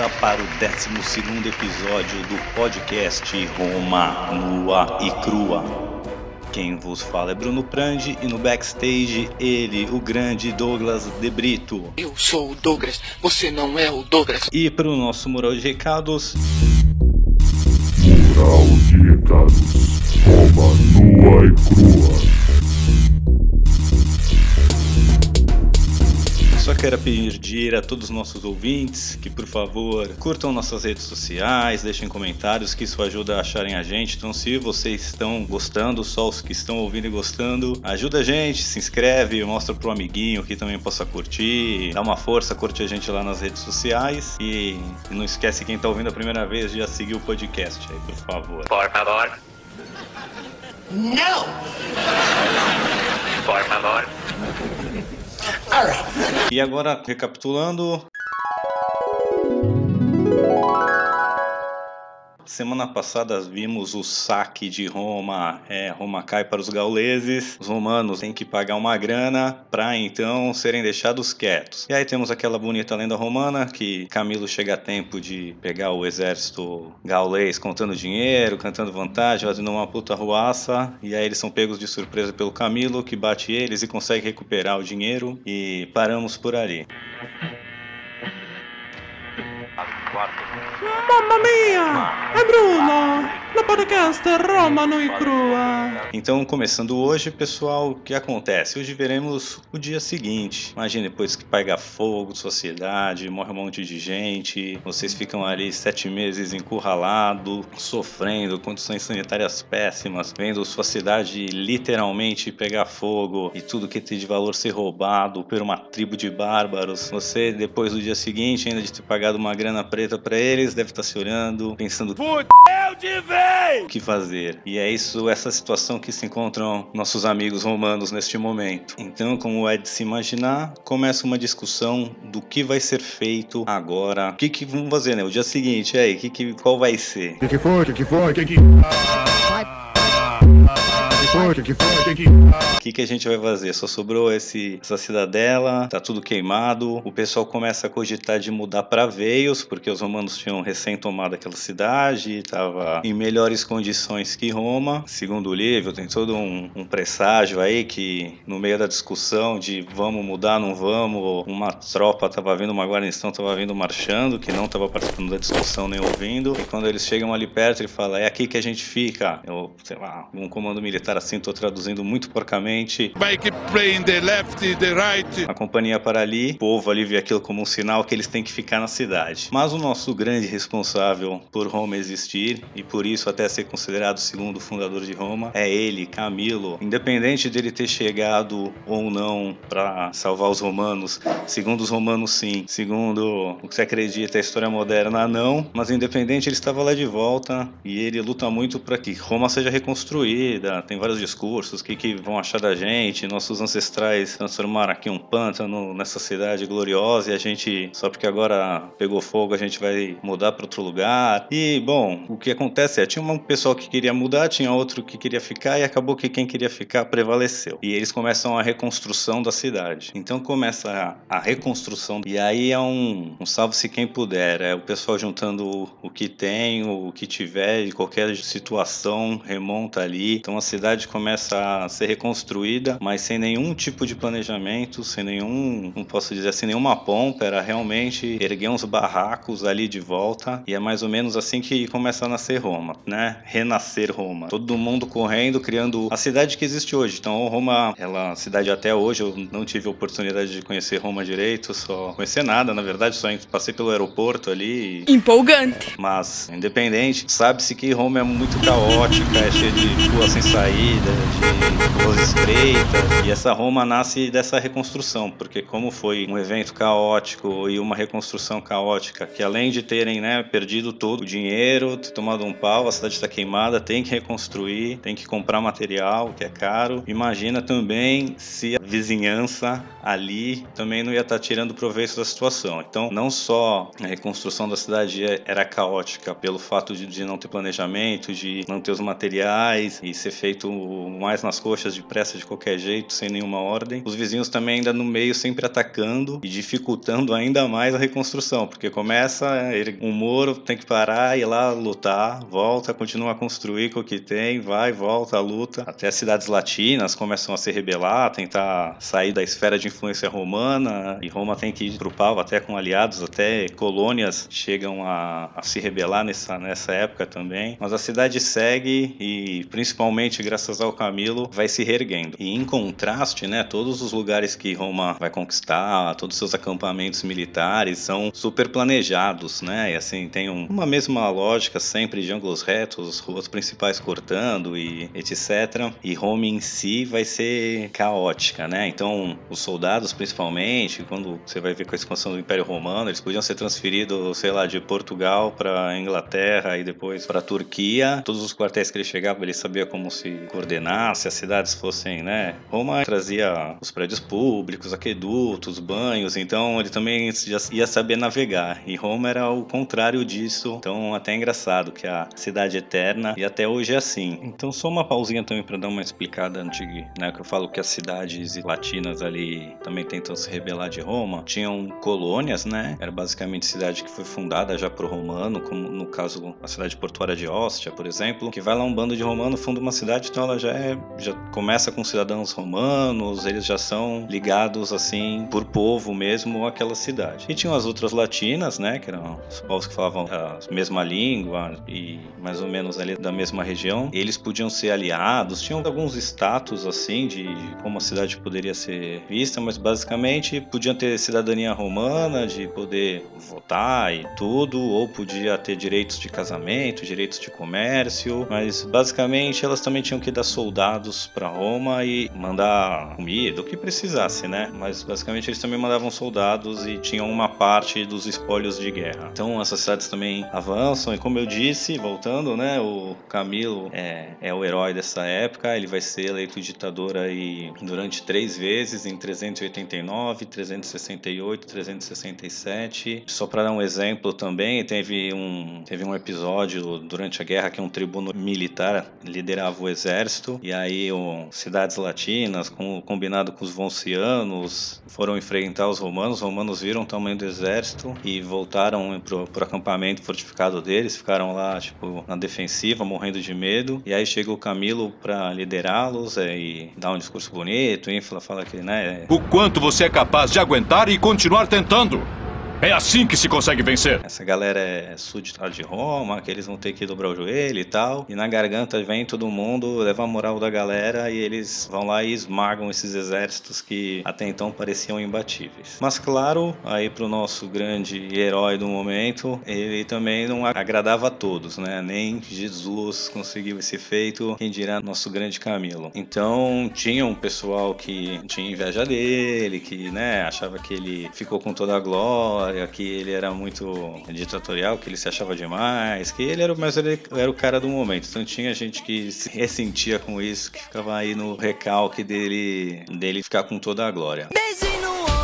Volta para o 12 episódio do podcast Roma Nua e Crua. Quem vos fala é Bruno Prandi e no backstage ele, o grande Douglas De Brito. Eu sou o Douglas, você não é o Douglas. E para o nosso mural de recados, Mural de recados. Roma nua e crua. Só quero pedir a todos os nossos ouvintes que, por favor, curtam nossas redes sociais, deixem comentários, que isso ajuda a acharem a gente. Então, se vocês estão gostando, só os que estão ouvindo e gostando, ajuda a gente, se inscreve, mostra pro amiguinho que também possa curtir, dá uma força, curte a gente lá nas redes sociais e não esquece quem tá ouvindo a primeira vez de já seguir o podcast aí, por favor. Por favor. No! Por favor. E agora, recapitulando. Semana passada vimos o saque de Roma, é, Roma cai para os gauleses, os romanos têm que pagar uma grana para então serem deixados quietos. E aí temos aquela bonita lenda romana que Camilo chega a tempo de pegar o exército gaulês contando dinheiro, cantando vantagem, fazendo uma puta ruaça, e aí eles são pegos de surpresa pelo Camilo que bate eles e consegue recuperar o dinheiro e paramos por ali. Mamma mia! È Bruno! No podcast Roma no e crua. Então, começando hoje, pessoal, o que acontece? Hoje veremos o dia seguinte. Imagina depois que pega fogo, sociedade, morre um monte de gente, vocês ficam ali sete meses encurralados, sofrendo, condições sanitárias péssimas, vendo sua cidade literalmente pegar fogo e tudo que tem de valor ser roubado por uma tribo de bárbaros. Você, depois do dia seguinte, ainda de ter pagado uma grana preta para eles, deve estar se olhando, pensando o que fazer. E é isso, essa situação que se encontram nossos amigos romanos neste momento. Então, como é de se imaginar, começa uma discussão do que vai ser feito agora. O que, que vamos fazer, né? O dia seguinte, aí, que, que, qual vai ser? Que que foi? Que que foi? Que que... Que foi? Foi? Que que... O que, que a gente vai fazer? Só sobrou esse, essa cidadela, tá tudo queimado. O pessoal começa a cogitar de mudar para Veios, porque os romanos tinham recém tomado aquela cidade, estava em melhores condições que Roma. Segundo o livro, tem todo um, um presságio aí que, no meio da discussão de vamos mudar, não vamos, uma tropa estava vindo, uma guarnição estava vindo marchando, que não estava participando da discussão nem ouvindo. E quando eles chegam ali perto, ele fala: é aqui que a gente fica. Eu, sei lá, um comando militar assim, tô traduzindo muito porcamente. In the left, the right. A companhia para ali, o povo ali vê aquilo como um sinal que eles têm que ficar na cidade. Mas o nosso grande responsável por Roma existir e por isso até ser considerado o segundo fundador de Roma é ele, Camilo. Independente dele ter chegado ou não para salvar os romanos, segundo os romanos sim, segundo o que se acredita a história moderna não, mas independente ele estava lá de volta e ele luta muito para que Roma seja reconstruída. Tem vários discursos, o que, que vão achar da gente, nossos ancestrais transformaram aqui um pântano nessa cidade gloriosa e a gente, só porque agora pegou fogo, a gente vai mudar para outro lugar. E, bom, o que acontece é, tinha um pessoal que queria mudar, tinha outro que queria ficar e acabou que quem queria ficar prevaleceu. E eles começam a reconstrução da cidade. Então começa a, a reconstrução e aí é um, um salve-se quem puder, é o pessoal juntando o, o que tem, o que tiver, de qualquer situação, remonta ali. Então a cidade começa a ser reconstruída, mas sem nenhum tipo de planejamento, sem nenhum, não posso dizer assim, nenhuma pompa, era realmente erguer uns barracos ali de volta e é mais ou menos assim que começa a nascer Roma, né? Renascer Roma. Todo mundo correndo, criando a cidade que existe hoje. Então Roma, ela cidade até hoje, eu não tive a oportunidade de conhecer Roma direito, só conhecer nada, na verdade, só passei pelo aeroporto ali. Empolgante. Mas, independente, sabe-se que Roma é muito caótica, é cheia de rua sem saída, de ruas estreitas. E essa Roma nasce dessa reconstrução, porque como foi um evento caótico e uma reconstrução caótica, que além de terem né, perdido todo o dinheiro, ter tomado um pau, a cidade está queimada, tem que reconstruir, tem que comprar material, que é caro. Imagina também se a vizinhança ali também não ia estar tirando proveito da situação. Então, não só a reconstrução da cidade era caótica pelo fato de, de não ter planejamento, de não ter os materiais e ser feito mais nas coxas depressa de qualquer jeito, sem nenhuma ordem. Os vizinhos também ainda no meio sempre atacando e dificultando ainda mais a reconstrução, porque começa ele, um muro, tem que parar ir lá lutar, volta, continua a construir com o que tem, vai, volta, luta, até as cidades latinas começam a se rebelar, tentar sair da esfera de influência romana, e Roma tem que ir pro pau até com aliados, até colônias chegam a, a se rebelar nessa, nessa época também. Mas a cidade segue e, principalmente graças ao Camilo, vai se reerguendo. E em contraste, né, todos os lugares que Roma vai conquistar, todos os seus acampamentos militares são super planejados, né? E assim, tem um, uma mesma lógica sempre de ângulos retos, ruas principais cortando e etc. E Roma em si vai ser caótica, né? Então, os soldados, principalmente, quando você vai ver com a expansão do Império Romano, eles podiam ser transferidos, sei lá, de Portugal para Inglaterra e depois para Turquia. Todos os quartéis que ele chegava, ele sabia como se coordenar, se as cidades fossem, né? Roma trazia os prédios públicos, aquedutos, banhos, então ele também ia saber navegar. E Roma era o contrário disso. Então, até é engraçado que a cidade eterna e até hoje é assim. Então, só uma pausinha também para dar uma explicada antiga, né, que eu falo que as cidades latinas ali também tentam se rebelar de Roma. Tinham colônias, né? Era basicamente cidade que foi fundada já por romano, como no caso a cidade portuária de Ostia, por exemplo, que vai lá um bando de romano, funda uma cidade, então ela já é já começa com cidadãos romanos, eles já são ligados assim por povo mesmo àquela cidade. E tinham as outras latinas, né, que eram os povos que falavam a mesma língua e mais ou menos ali da mesma região. Eles podiam ser aliados, tinham alguns status assim de, como a cidade poderia ser vista, mas basicamente podiam ter cidadania romana, de poder votar e tudo, ou podia ter direitos de casamento, direitos de comércio, mas basicamente elas também tinham que dar soldados para Roma e mandar comida, o que precisasse, né? Mas basicamente eles também mandavam soldados e tinham uma parte dos espólios de guerra. Então essas cidades também avançam e como eu disse, voltando, né, o Camilo é, é o herói dessa época, ele vai ser eleito ditador aí durante três vezes, em 389, 368, 367. Só para dar um exemplo também, teve um, teve um episódio durante a guerra que um tribuno militar liderava o exército, e aí o, cidades latinas, com, combinado com os voncianos, foram enfrentar os romanos. Os romanos viram o tamanho do exército e voltaram pro, pro acampamento fortificado deles, ficaram lá, tipo, na defensiva, morrendo de medo. E aí chega o Camilo para liderá-los é, e dar um discurso bonito, infla, fala que, né? O quanto você é capaz de aguentar e continuar tentando. É assim que se consegue vencer. Essa galera é súdita de Roma, que eles vão ter que dobrar o joelho e tal. E na garganta vem todo mundo, leva a moral da galera e eles vão lá e esmagam esses exércitos que até então pareciam imbatíveis. Mas claro, aí pro nosso grande herói do momento, ele também não agradava a todos, né? Nem Jesus conseguiu esse feito, quem dirá nosso grande Camilo. Então tinha um pessoal que tinha inveja dele, que né, achava que ele ficou com toda a glória que ele era muito ditatorial, que ele se achava demais, que ele era, mas ele era o cara do momento. Então tinha gente que se ressentia com isso, que ficava aí no recalque dele, dele ficar com toda a glória. Beijo no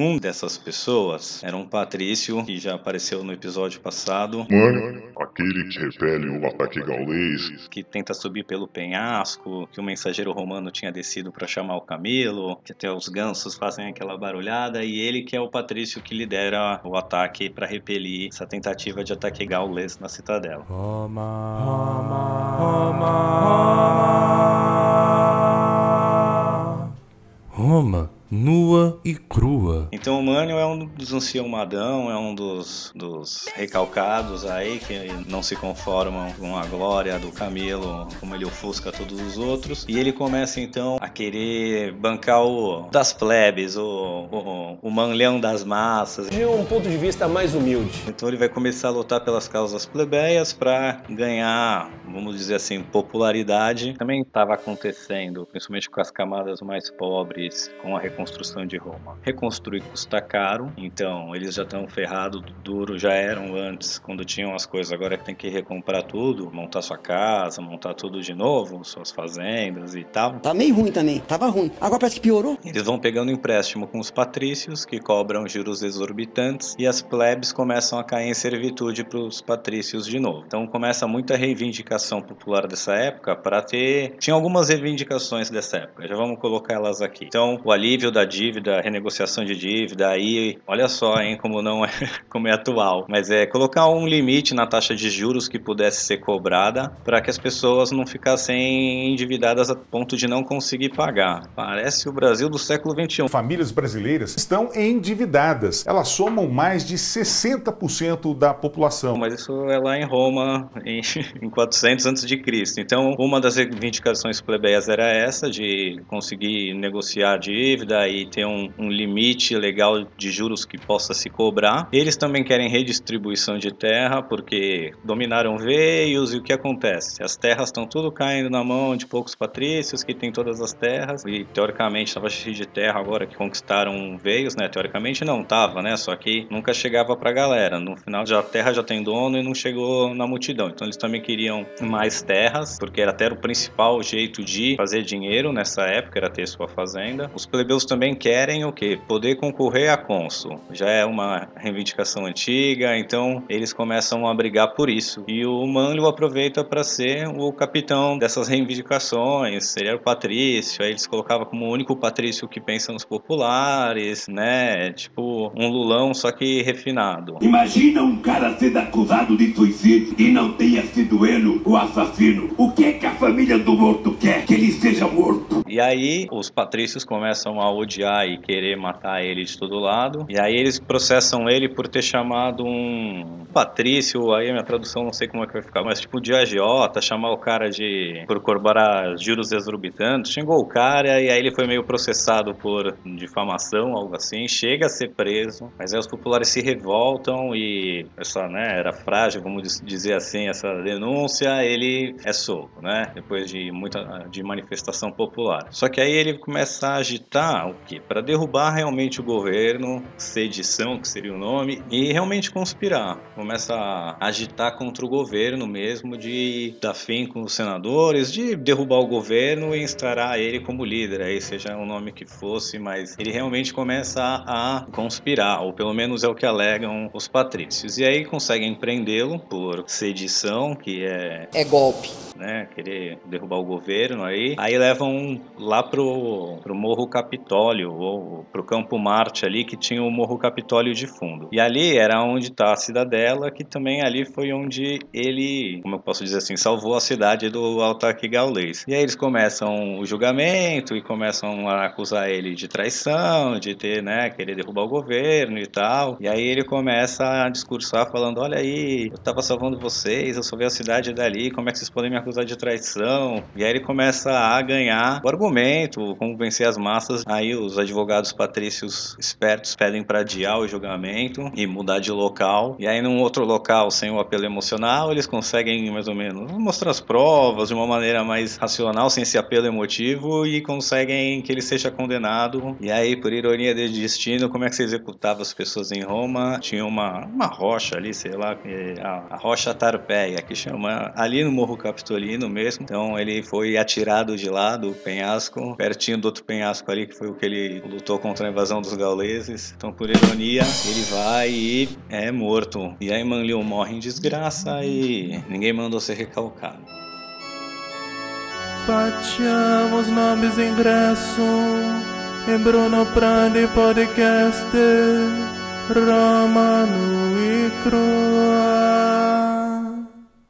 Um dessas pessoas era um patrício que já apareceu no episódio passado, Mano, aquele que repele o ataque gaulês. que tenta subir pelo penhasco, que o mensageiro romano tinha descido para chamar o Camilo, que até os gansos fazem aquela barulhada, e ele que é o patrício que lidera o ataque para repelir essa tentativa de ataque gaulês na cidadela. Roma, nua e crua. Então o Mânio é um dos ancião-madão, é um dos, dos recalcados aí que não se conformam com a glória do Camilo, como ele ofusca todos os outros. E ele começa então a querer bancar o das plebes, o, o, o manleão das massas. De um ponto de vista mais humilde. Então ele vai começar a lutar pelas causas plebeias para ganhar, vamos dizer assim, popularidade. Também estava acontecendo, principalmente com as camadas mais pobres, com a reconstrução de Roma. Reconstruir custa caro, então eles já estão ferrados duro, já eram antes, quando tinham as coisas, agora tem que recomprar tudo, montar sua casa, montar tudo de novo, suas fazendas e tal. Tá meio ruim também, tava ruim. Agora parece que piorou. Eles vão pegando empréstimo com os patrícios, que cobram juros exorbitantes, e as plebes começam a cair em servitude para os patrícios de novo. Então começa muita reivindicação popular dessa época para ter. Tinha algumas reivindicações dessa época, já vamos colocar elas aqui. Então, o alívio da dívida, renegociação de dívida, aí, olha só, hein, como não é, como é atual. Mas é colocar um limite na taxa de juros que pudesse ser cobrada para que as pessoas não ficassem endividadas a ponto de não conseguir pagar. Parece o Brasil do século XXI. Famílias brasileiras estão endividadas. Elas somam mais de 60% da população. Mas isso é lá em Roma, em, em 400 a.C. Então, uma das reivindicações plebeias era essa, de conseguir negociar dívida e ter um, um limite legal de juros que possa se cobrar. Eles também querem redistribuição de terra, porque dominaram veios e o que acontece? As terras estão tudo caindo na mão de poucos patrícios que têm todas as terras e teoricamente estava cheio de terra agora que conquistaram veios, né? Teoricamente não tava, né? Só que nunca chegava pra galera. No final já a terra já tem dono e não chegou na multidão. Então eles também queriam mais terras, porque era até o principal jeito de fazer dinheiro nessa época, era ter sua fazenda. Os plebeus também querem o quê? Poder concorrer a cônsul. Já é uma reivindicação antiga, então eles começam a brigar por isso. E o Manlio aproveita para ser o capitão dessas reivindicações, ele era o patrício, aí eles colocavam como o único patrício que pensa nos populares, né? Tipo um lulão, só que refinado. Imagina um cara sendo acusado de suicídio e não tenha sido ele o assassino. O que é que a família do morto quer? Que ele seja morto. E aí os patrícios começam a odiar e querer matar ele de todo lado. E aí eles processam ele por ter chamado um patrício, aí a minha tradução não sei como é que vai ficar, mas tipo de agiota, chamar o cara de por cobrar juros exorbitantes, xingou o cara e aí ele foi meio processado por difamação, algo assim, chega a ser preso, mas aí os populares se revoltam e essa, né, era frágil, vamos dizer assim, essa denúncia, ele é solto, né, depois de muita de manifestação popular. Só que aí ele começa a agitar o que? Para derrubar realmente o governo, sedição, que seria o nome, e realmente conspirar. Começa a agitar contra o governo mesmo, de dar fim com os senadores, de derrubar o governo e instaurar ele como líder, aí seja o nome que fosse, mas ele realmente começa a, a conspirar, ou pelo menos é o que alegam os patrícios. E aí conseguem prendê-lo por sedição, que é. É golpe. Né, querer derrubar o governo aí. Aí levam lá pro, pro Morro Capitólio, ou pro Campo Marte ali, que tinha o Morro Capitólio de fundo. E ali era onde tá a cidadela, que também ali foi onde ele, como eu posso dizer assim, salvou a cidade do ataque gaulês. E aí eles começam o julgamento e começam a acusar ele de traição, de ter, né, querer derrubar o governo e tal. E aí ele começa a discursar falando: "Olha aí, eu tava salvando vocês, eu salvei a cidade dali, como é que vocês podem me acusar de traição?". E aí ele começa a ganhar o argumento, como vencer as massas. Aí os advogados patrícios espertos pedem para adiar o julgamento e mudar de local. E aí num outro local sem o apelo emocional, eles conseguem mais ou menos mostrar as provas de uma maneira mais racional, sem esse apelo emotivo e conseguem que ele seja condenado. E aí, por ironia do destino, como é que se executava as pessoas em Roma? Tinha uma, uma rocha ali, sei lá, a, a rocha Tarpeia, que chama ali no Morro Capitolino mesmo. Então ele foi atirado de lá do penhasco, pertinho do outro penhasco ali, que foi o que ele lutou contra a invasão dos gauleses. Então, por ironia, ele vai e é morto. E aí Manlius morre em desgraça e ninguém mandou ser recalcado. Facciamo os nomes ingresso em Bruno Prandi Podcast Romano e Crua.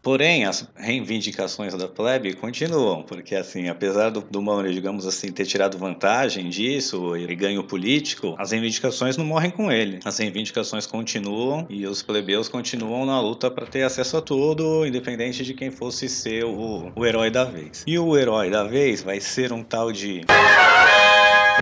Porém, as reivindicações da plebe continuam, porque assim, apesar do, do Mauro, digamos assim, ter tirado vantagem disso e ganho político, as reivindicações não morrem com ele. As reivindicações continuam e os plebeus continuam na luta para ter acesso a tudo, independente de quem fosse ser o, o herói da vez. E o herói da vez vai ser um tal de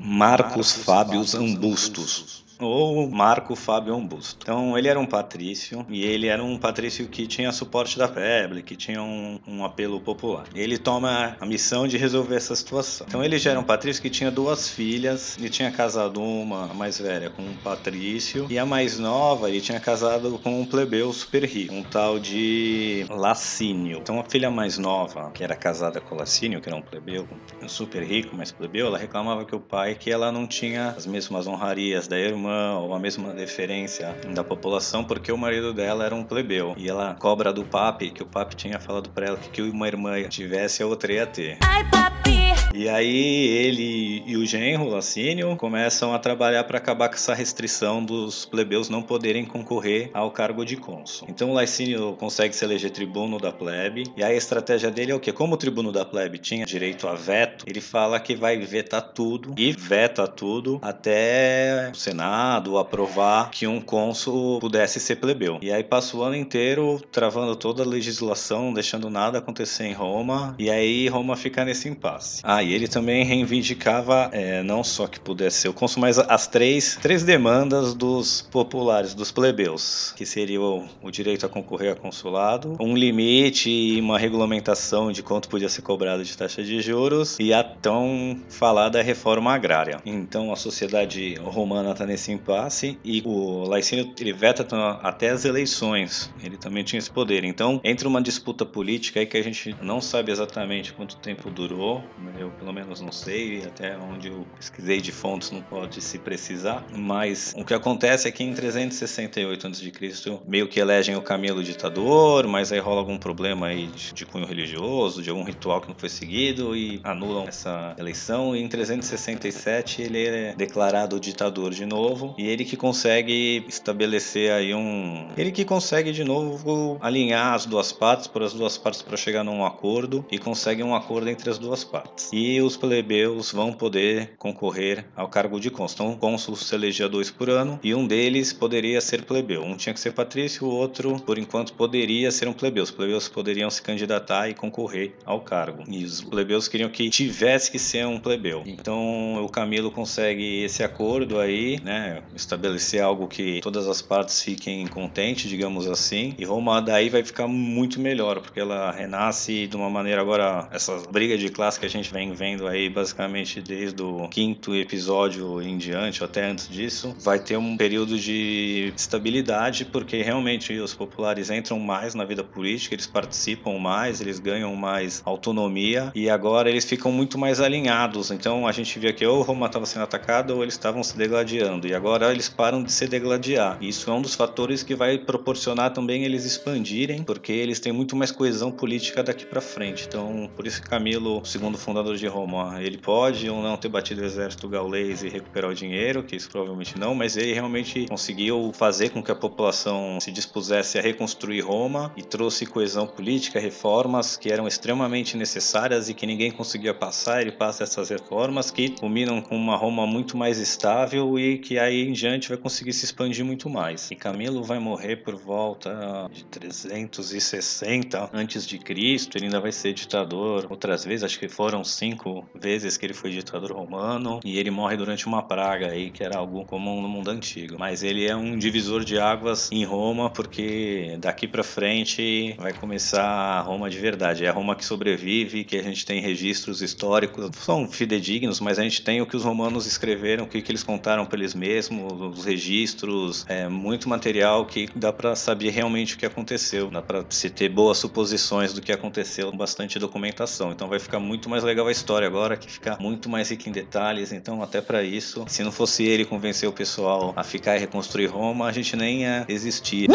Marcos Fábios Ambustos. Ou Marco Fábio Busto. Então ele era um patrício e ele era um patrício que tinha suporte da plebe, que tinha um, um apelo popular. Ele toma a missão de resolver essa situação. Então ele já era um patrício que tinha duas filhas, ele tinha casado uma a mais velha com um patrício e a mais nova ele tinha casado com um plebeu super rico, um tal de Lacínio. Então a filha mais nova, que era casada com Lacínio, que era um plebeu, um super rico, mas plebeu, ela reclamava que o pai que ela não tinha as mesmas honrarias da ou a mesma deferência da população porque o marido dela era um plebeu e ela cobra do papi que o papi tinha falado para ela que que uma irmã tivesse a outra ia ter. Ai, papi! E aí ele e o genro, Lacínio, começam a trabalhar para acabar com essa restrição dos plebeus não poderem concorrer ao cargo de cônsul. Então Lacínio consegue se eleger tribuno da plebe, e aí a estratégia dele é o quê? Como o tribuno da plebe tinha direito a veto, ele fala que vai vetar tudo e veta tudo até o Senado aprovar que um cônsul pudesse ser plebeu. E aí passa o ano inteiro travando toda a legislação, deixando nada acontecer em Roma, e aí Roma fica nesse impasse. Ah, e ele também reivindicava é, não só que pudesse ser o cônsul, mas as três, três demandas dos populares, dos plebeus, que seria o, o direito a concorrer a consulado, um limite e uma regulamentação de quanto podia ser cobrado de taxa de juros e a tão falada reforma agrária. Então a sociedade romana está nesse impasse e o Laicínio ele veta até as eleições. Ele também tinha esse poder. Então entra uma disputa política aí que a gente não sabe exatamente quanto tempo durou. Eu pelo menos não sei até onde eu pesquisei de fontes não pode se precisar. Mas o que acontece é que em 368 a.C. meio que elegem o Camilo ditador, mas aí rola algum problema aí de, de cunho religioso, de algum ritual que não foi seguido e anulam essa eleição. E em 367 ele é declarado ditador de novo e ele que consegue estabelecer aí um, ele que consegue de novo alinhar as duas partes, por as duas partes para chegar num acordo e consegue um acordo entre as duas partes. E os plebeus vão poder concorrer ao cargo de cônsul. Então, o cônsul se elegia dois por ano e um deles poderia ser plebeu. Um tinha que ser patrício, o outro, por enquanto, poderia ser um plebeu. Os plebeus poderiam se candidatar e concorrer ao cargo. E os plebeus queriam que tivesse que ser um plebeu. Então, o Camilo consegue esse acordo aí, né, estabelecer algo que todas as partes fiquem contentes, digamos assim. E Roma daí vai ficar muito melhor, porque ela renasce de uma maneira agora essa briga de classe que a gente vem vendo aí basicamente desde o quinto episódio em diante, até antes disso, vai ter um período de estabilidade, porque realmente os populares entram mais na vida política, eles participam mais, eles ganham mais autonomia e agora eles ficam muito mais alinhados. Então a gente via que ou Roma estava sendo atacada ou eles estavam se degladiando e agora eles param de se degladiar. Isso é um dos fatores que vai proporcionar também eles expandirem, porque eles têm muito mais coesão política daqui para frente. Então, por isso Camilo, segundo fundador de Roma, ele pode ou não ter batido o exército gaulês e recuperar o dinheiro, que isso provavelmente não, mas ele realmente conseguiu fazer com que a população se dispusesse a reconstruir Roma e trouxe coesão política, reformas que eram extremamente necessárias e que ninguém conseguia passar. Ele passa essas reformas que culminam com uma Roma muito mais estável e que aí em diante vai conseguir se expandir muito mais. E Camilo vai morrer por volta de 360 antes de Cristo. Ele ainda vai ser ditador outras vezes, acho que foram cinco vezes que ele foi ditador romano e ele morre durante uma praga aí que era algo comum no mundo antigo. Mas ele é um divisor de águas em Roma porque daqui para frente vai começar a Roma de verdade. É a Roma que sobrevive, que a gente tem registros históricos, são fidedignos, mas a gente tem o que os romanos escreveram, o que, que eles contaram para eles mesmos, os registros, é muito material que dá para saber realmente o que aconteceu, dá para se ter boas suposições do que aconteceu, bastante documentação. Então vai ficar muito mais legal a história agora, que fica muito mais rica em detalhes. Então até para isso, se não fosse ele convencer o pessoal a ficar e reconstruir Roma, a gente nem ia existir.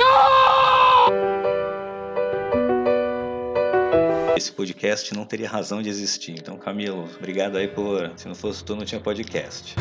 Esse podcast não teria razão de existir. Então, Camilo, obrigado aí por. Se não fosse tu, não tinha podcast.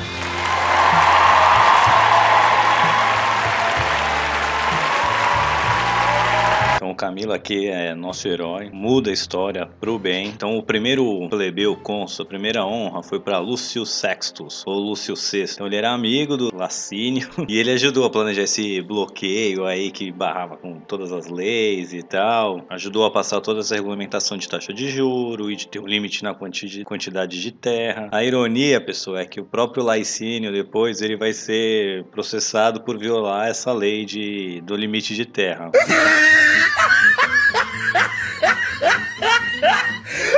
Então Camilo aqui é nosso herói, muda a história pro bem. Então o primeiro plebeu cônsul, a primeira honra foi para Lúcio Sextus, ou Lúcio VI. Então ele era amigo do Lacínio e ele ajudou a planejar esse bloqueio aí que barrava com todas as leis e tal. Ajudou a passar toda essa regulamentação de taxa de juro e de ter um limite na quanti quantidade de terra. A ironia, pessoal, é que o próprio Laicínio depois ele vai ser processado por violar essa lei de, do limite de terra.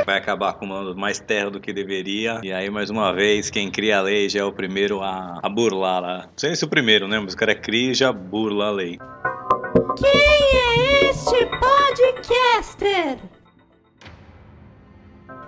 vai acabar acumulando mais terra do que deveria. E aí, mais uma vez, quem cria a lei já é o primeiro a, a burlar lá. Não sei se o primeiro, né? Mas o cara cria e já burla a lei. Quem é este podcaster?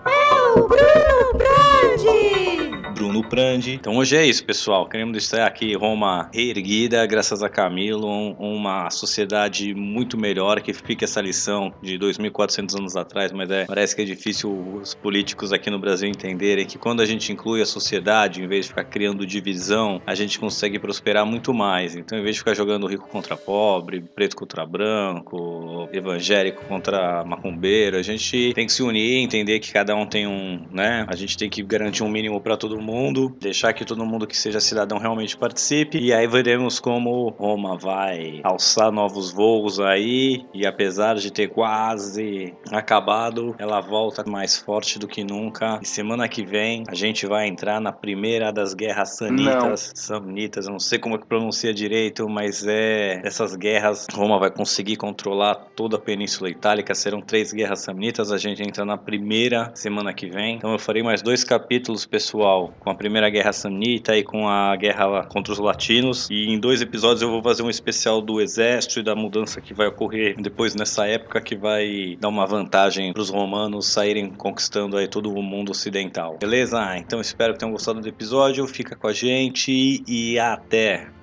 É o Bruno Brandi! Bruno Prandi. Então hoje é isso, pessoal. Queremos deixar aqui Roma reerguida, graças a Camilo, um- uma sociedade muito melhor, que fica essa lição de 2.400 anos atrás, mas é, parece que é difícil os políticos aqui no Brasil entenderem que quando a gente inclui a sociedade, em vez de ficar criando divisão, a gente consegue prosperar muito mais. Então, em vez de ficar jogando rico contra pobre, preto contra branco, evangélico contra macumbeiro, a gente tem que se unir, entender que cada um tem um, né? A gente tem que garantir um mínimo para todo deixar que todo mundo que seja cidadão realmente participe, e aí veremos como Roma vai alçar novos voos aí, e apesar de ter quase acabado, ela volta mais forte do que nunca. E semana que vem a gente vai entrar na primeira das guerras sanitas, samnitas, eu não sei como é que pronuncia direito, mas é essas guerras, Roma vai conseguir controlar toda a Península Itálica, serão três guerras samnitas, a gente entra na primeira semana que vem. Então eu farei mais dois capítulos, pessoal, com a primeira guerra samnita e com a guerra contra os latinos. E em dois episódios eu vou fazer um especial do exército e da mudança que vai ocorrer depois nessa época que vai dar uma vantagem para os romanos saírem conquistando aí todo o mundo ocidental. Beleza? Então espero que tenham gostado do episódio. Fica com a gente e até.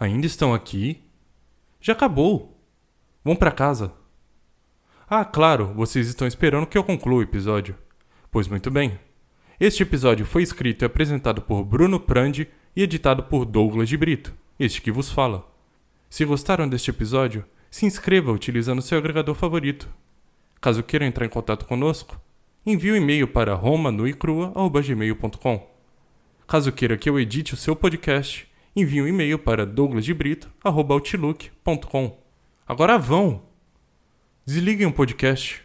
Ainda estão aqui? Já acabou. Vão pra casa. Ah, claro, vocês estão esperando que eu conclua o episódio. Pois muito bem. Este episódio foi escrito e apresentado por Bruno Prandi e editado por Douglas de Brito, este que vos fala. Se gostaram deste episódio, se inscreva utilizando seu agregador favorito. Caso queiram entrar em contato conosco, envie um e-mail para romanuicrua.gmail.com. Caso queira que eu edite o seu podcast, envie um e-mail para douglasdebrito.outlook.com. Agora vão! Desliguem o podcast.